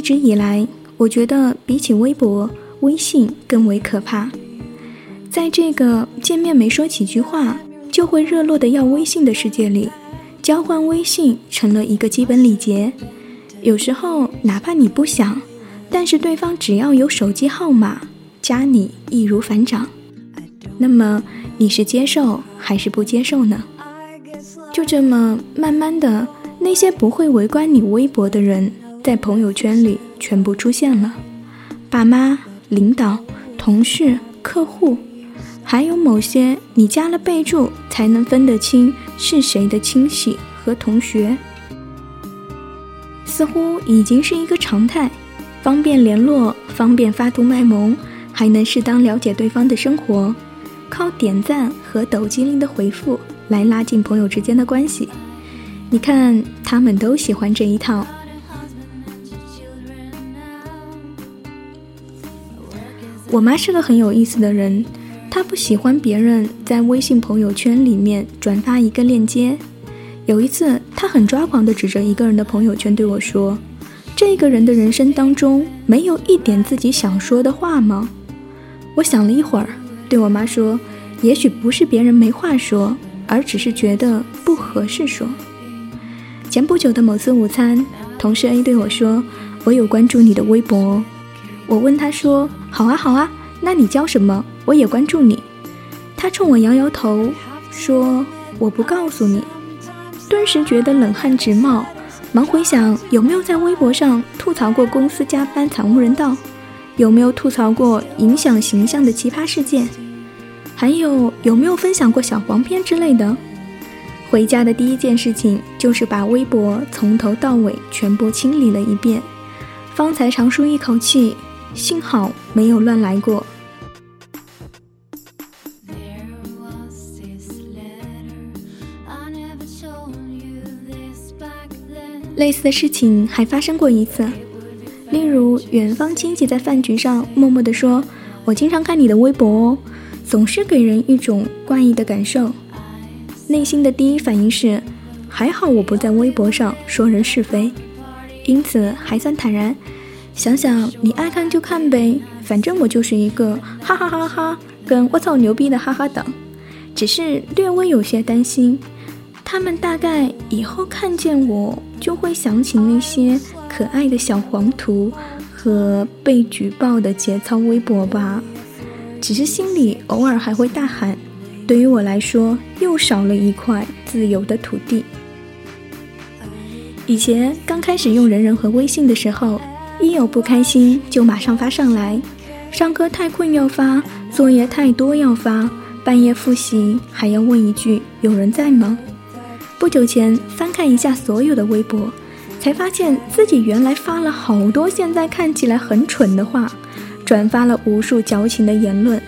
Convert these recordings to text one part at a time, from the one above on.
一直以来，我觉得比起微博、微信更为可怕。在这个见面没说几句话就会热络的要微信的世界里，交换微信成了一个基本礼节。有时候哪怕你不想，但是对方只要有手机号码，加你易如反掌。那么你是接受还是不接受呢？就这么慢慢的，那些不会围观你微博的人，在朋友圈里全部出现了。爸妈、领导、同事、客户，还有某些你加了备注才能分得清是谁的亲戚和同学，似乎已经是一个常态，方便联络，方便发图卖萌，还能适当了解对方的生活。靠点赞和抖机灵的回复来拉近朋友之间的关系，你看他们都喜欢这一套。我妈是个很有意思的人，她不喜欢别人在微信朋友圈里面转发一个链接。有一次，她很抓狂地指着一个人的朋友圈对我说：“这个人的人生当中没有一点自己想说的话吗？”我想了一会儿。对我妈说：“也许不是别人没话说，而只是觉得不合适说。”前不久的某次午餐，同事 A 对我说：“我有关注你的微博。”我问他说：“好啊，好啊，那你教什么？我也关注你。”他冲我摇摇头说：“我不告诉你。”顿时觉得冷汗直冒，忙回想有没有在微博上吐槽过公司加班惨无人道。有没有吐槽过影响形象的奇葩事件？还有有没有分享过小黄片之类的？回家的第一件事情就是把微博从头到尾全部清理了一遍，方才长舒一口气，幸好没有乱来过。类似的事情还发生过一次。例如，远方亲戚在饭局上默默地说：“我经常看你的微博哦。”总是给人一种怪异的感受。内心的第一反应是：还好我不在微博上说人是非，因此还算坦然。想想你爱看就看呗，反正我就是一个哈哈哈哈跟我操牛逼的哈哈党。只是略微有些担心，他们大概以后看见我就会想起那些。可爱的小黄图和被举报的节操微博吧，只是心里偶尔还会大喊：对于我来说，又少了一块自由的土地。以前刚开始用人人和微信的时候，一有不开心就马上发上来，上课太困要发，作业太多要发，半夜复习还要问一句有人在吗？不久前翻看一下所有的微博。才发现自己原来发了好多现在看起来很蠢的话，转发了无数矫情的言论。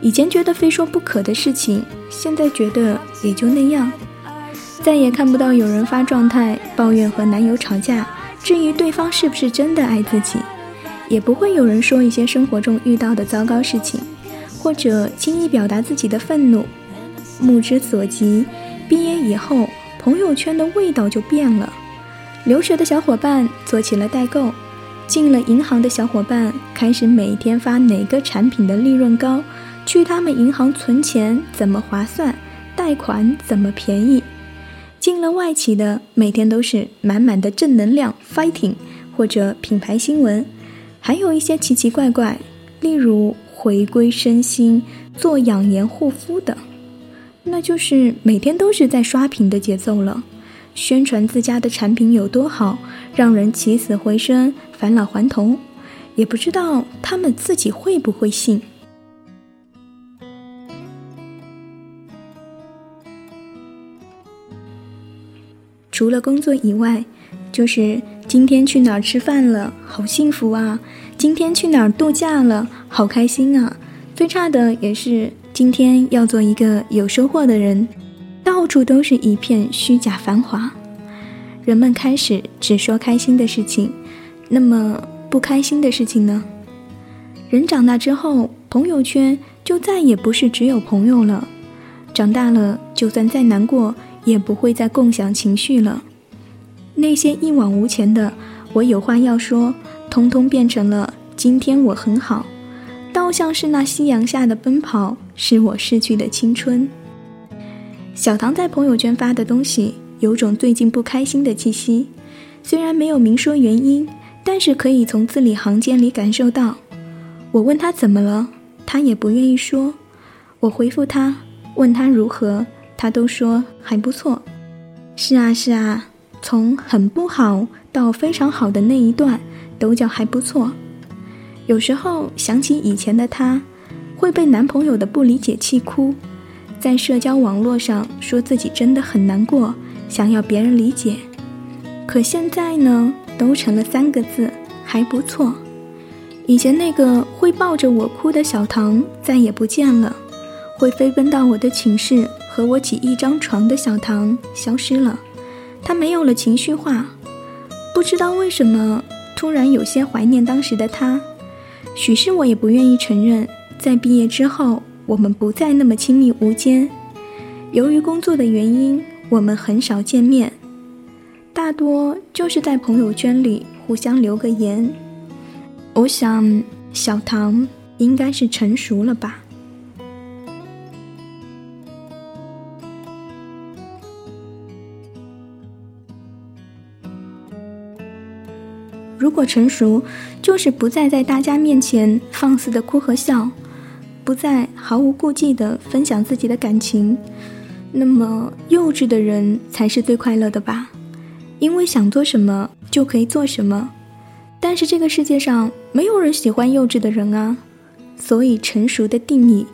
以前觉得非说不可的事情，现在觉得也就那样。再也看不到有人发状态抱怨和男友吵架，至于对方是不是真的爱自己，也不会有人说一些生活中遇到的糟糕事情，或者轻易表达自己的愤怒。目之所及，毕业以后朋友圈的味道就变了。留学的小伙伴做起了代购，进了银行的小伙伴开始每天发哪个产品的利润高，去他们银行存钱怎么划算，贷款怎么便宜。进了外企的每天都是满满的正能量，fighting 或者品牌新闻，还有一些奇奇怪怪，例如回归身心、做养颜护肤的，那就是每天都是在刷屏的节奏了。宣传自家的产品有多好，让人起死回生、返老还童，也不知道他们自己会不会信。除了工作以外，就是今天去哪儿吃饭了，好幸福啊！今天去哪儿度假了，好开心啊！最差的也是今天要做一个有收获的人。到处都是一片虚假繁华，人们开始只说开心的事情，那么不开心的事情呢？人长大之后，朋友圈就再也不是只有朋友了。长大了，就算再难过，也不会再共享情绪了。那些一往无前的“我有话要说”，通通变成了今天我很好，倒像是那夕阳下的奔跑，是我逝去的青春。小唐在朋友圈发的东西，有种最近不开心的气息，虽然没有明说原因，但是可以从字里行间里感受到。我问他怎么了，他也不愿意说。我回复他，问他如何，他都说还不错。是啊是啊，从很不好到非常好的那一段。都叫还不错。有时候想起以前的他，会被男朋友的不理解气哭，在社交网络上说自己真的很难过，想要别人理解。可现在呢，都成了三个字还不错。以前那个会抱着我哭的小唐再也不见了，会飞奔到我的寝室和我挤一张床的小唐消失了，他没有了情绪化，不知道为什么。突然有些怀念当时的他，许是我也不愿意承认，在毕业之后，我们不再那么亲密无间。由于工作的原因，我们很少见面，大多就是在朋友圈里互相留个言。我想，小唐应该是成熟了吧。如果成熟，就是不再在大家面前放肆的哭和笑，不再毫无顾忌的分享自己的感情，那么幼稚的人才是最快乐的吧？因为想做什么就可以做什么。但是这个世界上没有人喜欢幼稚的人啊，所以成熟的定义，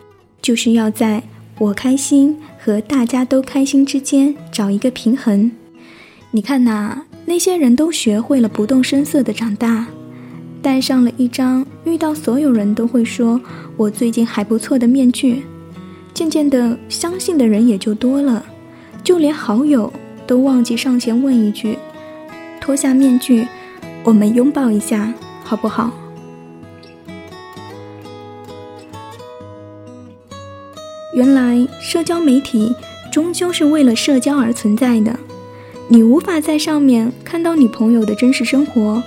就是要在我开心和大家都开心之间找一个平衡。你看呐。那些人都学会了不动声色的长大，戴上了一张遇到所有人都会说“我最近还不错”的面具，渐渐的相信的人也就多了，就连好友都忘记上前问一句：“脱下面具，我们拥抱一下，好不好？”原来社交媒体终究是为了社交而存在的。你无法在上面看到你朋友的真实生活，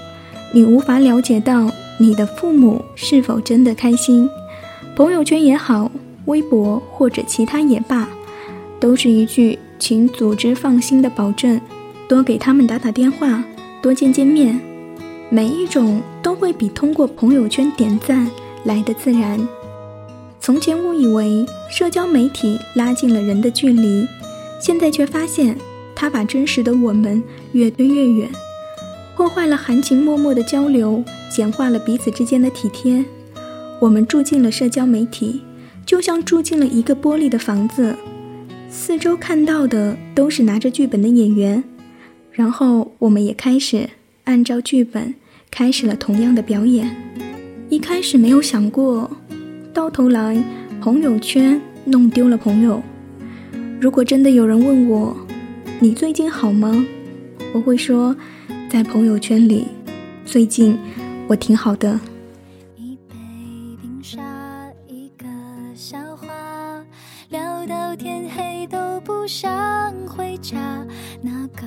你无法了解到你的父母是否真的开心。朋友圈也好，微博或者其他也罢，都是一句请组织放心的保证。多给他们打打电话，多见见面，每一种都会比通过朋友圈点赞来的自然。从前误以为社交媒体拉近了人的距离，现在却发现。他把真实的我们越推越远，破坏了含情脉脉的交流，简化了彼此之间的体贴。我们住进了社交媒体，就像住进了一个玻璃的房子，四周看到的都是拿着剧本的演员，然后我们也开始按照剧本开始了同样的表演。一开始没有想过，到头来朋友圈弄丢了朋友。如果真的有人问我，你最近好吗？我会说，在朋友圈里，最近我挺好的。一杯冰沙，一个笑话，聊到天黑都不想回家。那个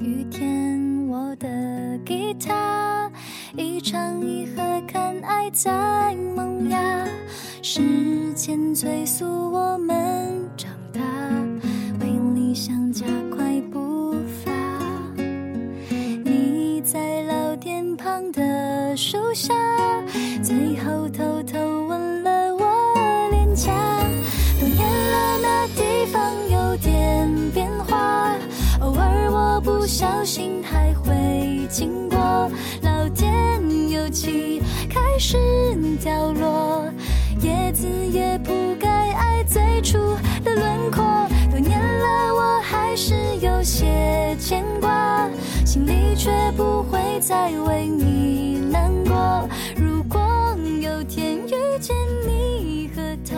雨天，我的吉他，一唱一和，看爱在萌芽。时间催促我们长大，想加快步伐，你在老店旁的。树下，最后偷偷吻了我脸颊。多年了，那地方有点变化，偶尔我不小心还会经过。老店油漆开始掉落，叶子也铺盖爱最初的轮廓。还是有些牵挂，心里却不会再为你。难过。如果有天遇见你和他，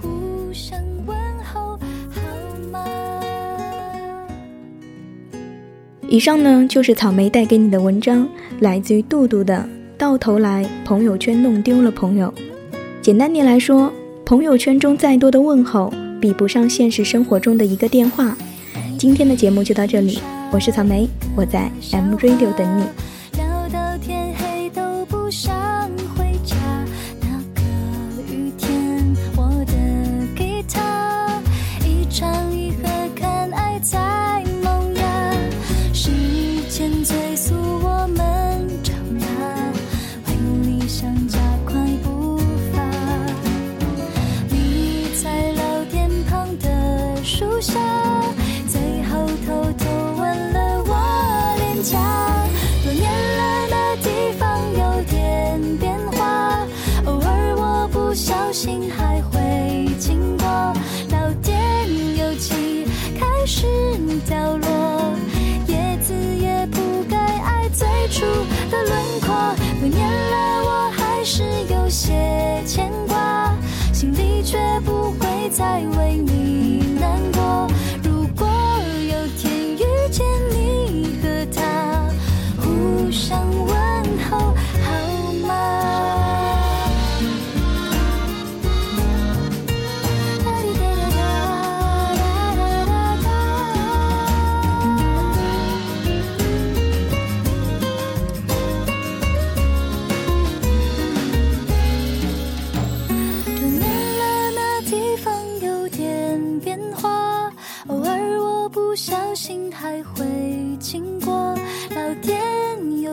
互相问候好吗？以上呢就是草莓带给你的文章，来自于杜杜的。到头来，朋友圈弄丢了朋友。简单点来说，朋友圈中再多的问候，比不上现实生活中的一个电话。今天的节目就到这里，我是草莓，我在 M Radio 等你。角落，叶子也铺盖爱最初的轮廓。多年了，我还是有些牵挂，心里却不会再为你。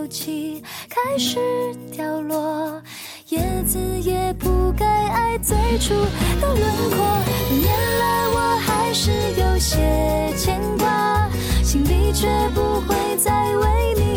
起，开始掉落，叶子也不该爱最初的轮廓。原来我还是有些牵挂，心里却不会再为你。